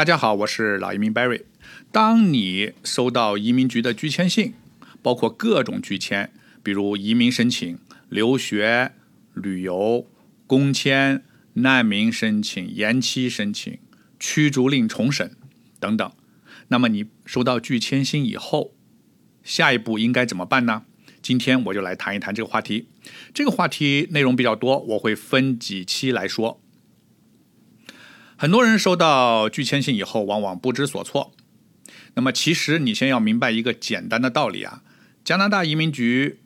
大家好，我是老移民 Barry。当你收到移民局的拒签信，包括各种拒签，比如移民申请、留学、旅游、工签、难民申请、延期申请、驱逐令重审等等，那么你收到拒签信以后，下一步应该怎么办呢？今天我就来谈一谈这个话题。这个话题内容比较多，我会分几期来说。很多人收到拒签信以后，往往不知所措。那么，其实你先要明白一个简单的道理啊：加拿大移民局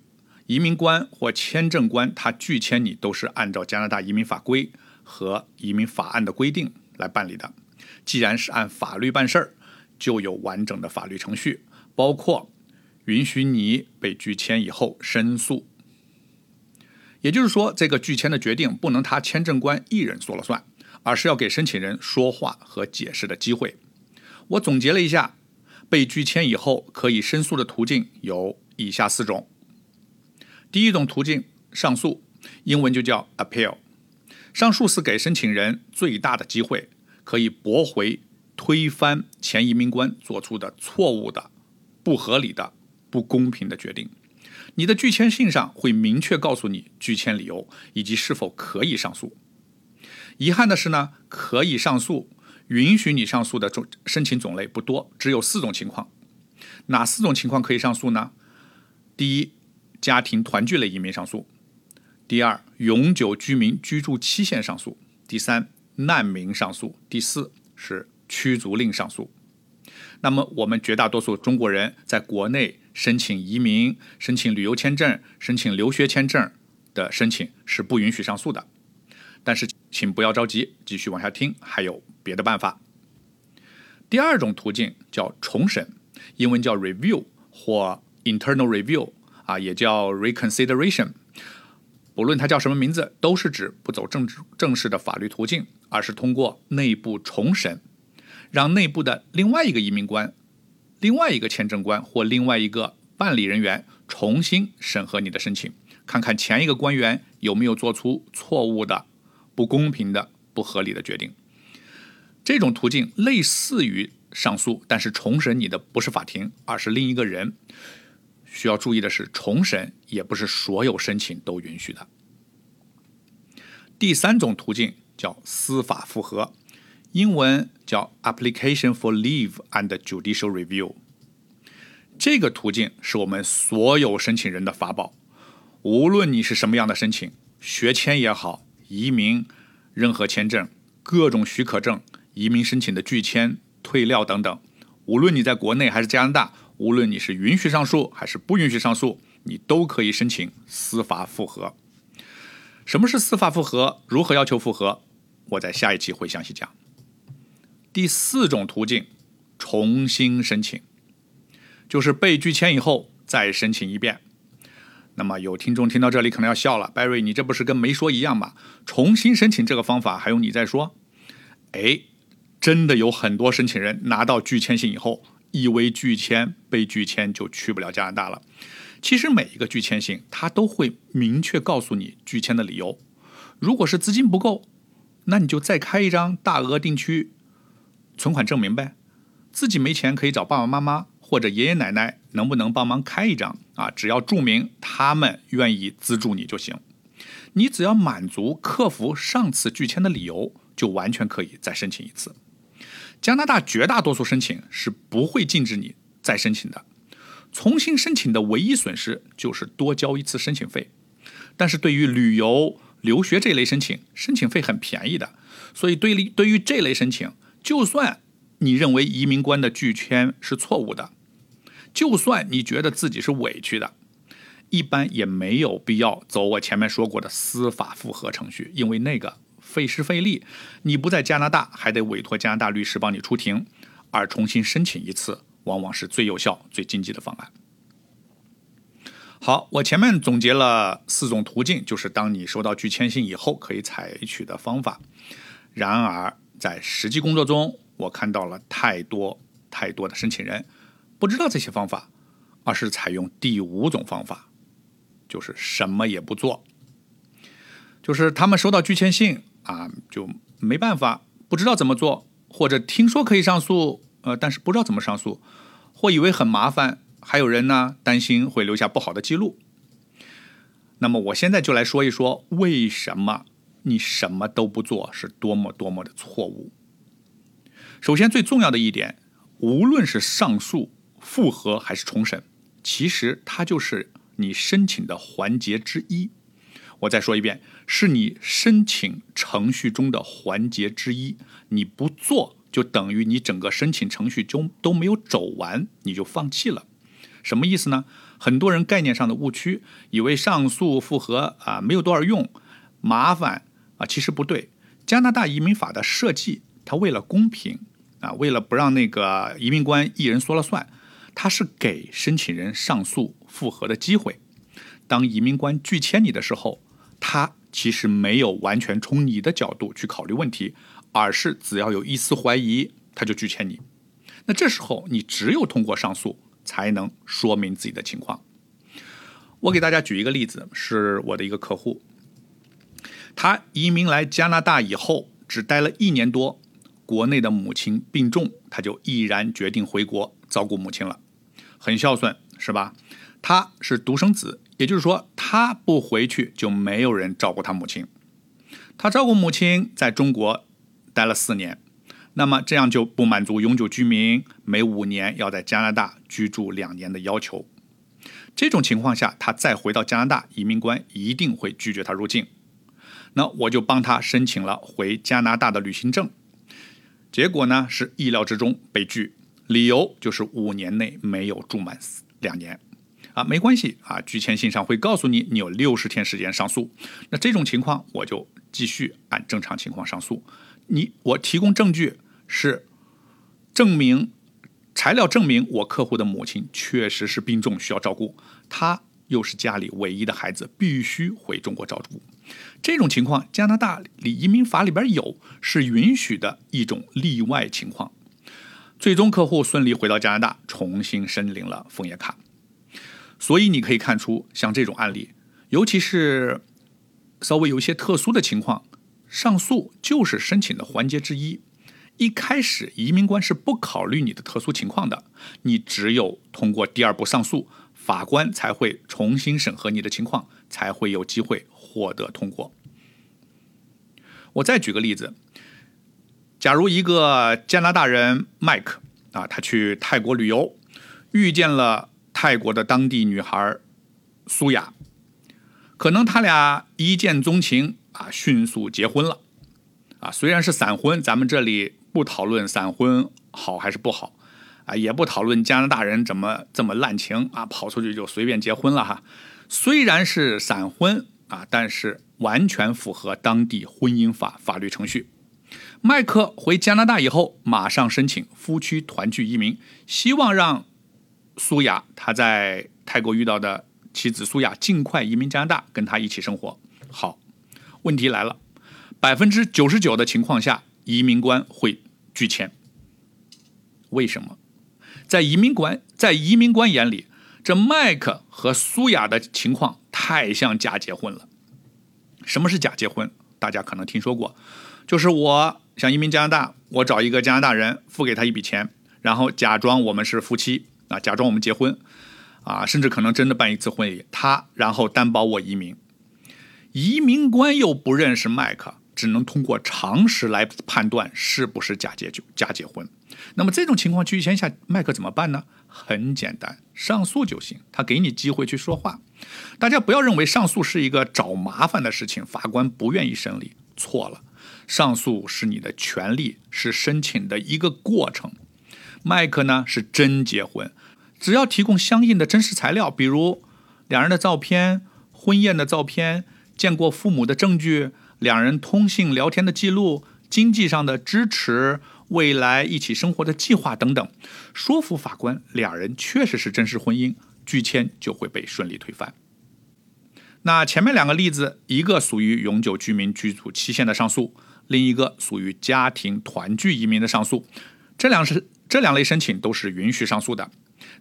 移民官或签证官，他拒签你都是按照加拿大移民法规和移民法案的规定来办理的。既然是按法律办事儿，就有完整的法律程序，包括允许你被拒签以后申诉。也就是说，这个拒签的决定不能他签证官一人说了算。而是要给申请人说话和解释的机会。我总结了一下，被拒签以后可以申诉的途径有以下四种。第一种途径，上诉，英文就叫 appeal。上诉是给申请人最大的机会，可以驳回、推翻前移民官做出的错误的、不合理的、不公平的决定。你的拒签信上会明确告诉你拒签理由以及是否可以上诉。遗憾的是呢，可以上诉、允许你上诉的种申请种类不多，只有四种情况。哪四种情况可以上诉呢？第一，家庭团聚类移民上诉；第二，永久居民居住期限上诉；第三，难民上诉；第四是驱逐令上诉。那么，我们绝大多数中国人在国内申请移民、申请旅游签证、申请留学签证的申请是不允许上诉的。但是，请不要着急，继续往下听，还有别的办法。第二种途径叫重审，英文叫 review 或 internal review 啊，也叫 reconsideration。不论它叫什么名字，都是指不走正正式的法律途径，而是通过内部重审，让内部的另外一个移民官、另外一个签证官或另外一个办理人员重新审核你的申请，看看前一个官员有没有做出错误的。不公平的、不合理的决定，这种途径类似于上诉，但是重审你的不是法庭，而是另一个人。需要注意的是，重审也不是所有申请都允许的。第三种途径叫司法复核，英文叫 Application for Leave and Judicial Review。这个途径是我们所有申请人的法宝，无论你是什么样的申请，学签也好。移民、任何签证、各种许可证、移民申请的拒签、退料等等，无论你在国内还是加拿大，无论你是允许上诉还是不允许上诉，你都可以申请司法复核。什么是司法复核？如何要求复核？我在下一期会详细讲。第四种途径，重新申请，就是被拒签以后再申请一遍。那么有听众听到这里可能要笑了，Barry，你这不是跟没说一样吗？重新申请这个方法还用你再说？哎，真的有很多申请人拿到拒签信以后，以为拒签被拒签就去不了加拿大了。其实每一个拒签信，他都会明确告诉你拒签的理由。如果是资金不够，那你就再开一张大额定期存款证明呗。自己没钱可以找爸爸妈妈。或者爷爷奶奶能不能帮忙开一张啊？只要注明他们愿意资助你就行。你只要满足客服上次拒签的理由，就完全可以再申请一次。加拿大绝大多数申请是不会禁止你再申请的。重新申请的唯一损失就是多交一次申请费。但是对于旅游、留学这类申请，申请费很便宜的。所以对于对于这类申请，就算你认为移民官的拒签是错误的。就算你觉得自己是委屈的，一般也没有必要走我前面说过的司法复核程序，因为那个费时费力，你不在加拿大还得委托加拿大律师帮你出庭，而重新申请一次，往往是最有效、最经济的方案。好，我前面总结了四种途径，就是当你收到拒签信以后可以采取的方法。然而在实际工作中，我看到了太多太多的申请人。不知道这些方法，而是采用第五种方法，就是什么也不做。就是他们收到拒签信啊，就没办法，不知道怎么做，或者听说可以上诉，呃，但是不知道怎么上诉，或以为很麻烦，还有人呢担心会留下不好的记录。那么我现在就来说一说，为什么你什么都不做是多么多么的错误。首先最重要的一点，无论是上诉、复核还是重审，其实它就是你申请的环节之一。我再说一遍，是你申请程序中的环节之一。你不做，就等于你整个申请程序就都没有走完，你就放弃了。什么意思呢？很多人概念上的误区，以为上诉复核啊没有多少用，麻烦啊，其实不对。加拿大移民法的设计，它为了公平啊，为了不让那个移民官一人说了算，他是给申请人上诉复核的机会。当移民官拒签你的时候，他其实没有完全从你的角度去考虑问题，而是只要有一丝怀疑，他就拒签你。那这时候你只有通过上诉。才能说明自己的情况。我给大家举一个例子，是我的一个客户，他移民来加拿大以后，只待了一年多，国内的母亲病重，他就毅然决定回国照顾母亲了，很孝顺，是吧？他是独生子，也就是说，他不回去就没有人照顾他母亲。他照顾母亲在中国待了四年。那么这样就不满足永久居民每五年要在加拿大居住两年的要求。这种情况下，他再回到加拿大，移民官一定会拒绝他入境。那我就帮他申请了回加拿大的旅行证，结果呢是意料之中被拒，理由就是五年内没有住满两年。啊，没关系啊，拒签信上会告诉你，你有六十天时间上诉。那这种情况我就继续按正常情况上诉。你我提供证据。是证明材料证明我客户的母亲确实是病重需要照顾，他又是家里唯一的孩子，必须回中国照顾。这种情况，加拿大里移民法里边有，是允许的一种例外情况。最终客户顺利回到加拿大，重新申领了枫叶卡。所以你可以看出，像这种案例，尤其是稍微有一些特殊的情况，上诉就是申请的环节之一。一开始，移民官是不考虑你的特殊情况的，你只有通过第二步上诉，法官才会重新审核你的情况，才会有机会获得通过。我再举个例子，假如一个加拿大人麦克啊，他去泰国旅游，遇见了泰国的当地女孩苏雅，可能他俩一见钟情啊，迅速结婚了啊，虽然是闪婚，咱们这里。不讨论闪婚好还是不好，啊，也不讨论加拿大人怎么这么滥情啊，跑出去就随便结婚了哈。虽然是闪婚啊，但是完全符合当地婚姻法法律程序。麦克回加拿大以后，马上申请夫妻团聚移民，希望让苏雅他在泰国遇到的妻子苏雅尽快移民加拿大，跟他一起生活。好，问题来了，百分之九十九的情况下，移民官会。拒签，为什么？在移民官在移民官眼里，这麦克和苏雅的情况太像假结婚了。什么是假结婚？大家可能听说过，就是我想移民加拿大，我找一个加拿大人，付给他一笔钱，然后假装我们是夫妻啊，假装我们结婚啊，甚至可能真的办一次婚礼，他然后担保我移民。移民官又不认识麦克。只能通过常识来判断是不是假结就假结婚。那么这种情况拒签下，麦克怎么办呢？很简单，上诉就行。他给你机会去说话。大家不要认为上诉是一个找麻烦的事情，法官不愿意审理。错了，上诉是你的权利，是申请的一个过程。麦克呢是真结婚，只要提供相应的真实材料，比如两人的照片、婚宴的照片、见过父母的证据。两人通信聊天的记录、经济上的支持、未来一起生活的计划等等，说服法官两人确实是真实婚姻，拒签就会被顺利推翻。那前面两个例子，一个属于永久居民居住期限的上诉，另一个属于家庭团聚移民的上诉，这两是这两类申请都是允许上诉的。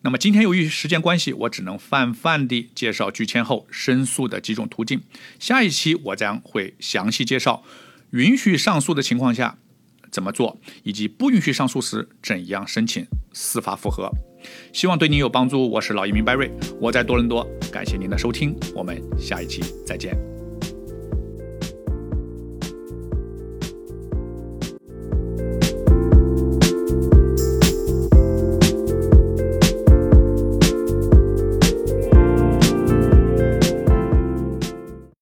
那么今天由于时间关系，我只能泛泛地介绍拒签后申诉的几种途径。下一期我将会详细介绍允许上诉的情况下怎么做，以及不允许上诉时怎样申请司法复核。希望对您有帮助。我是老移民 Barry，我在多伦多，感谢您的收听，我们下一期再见。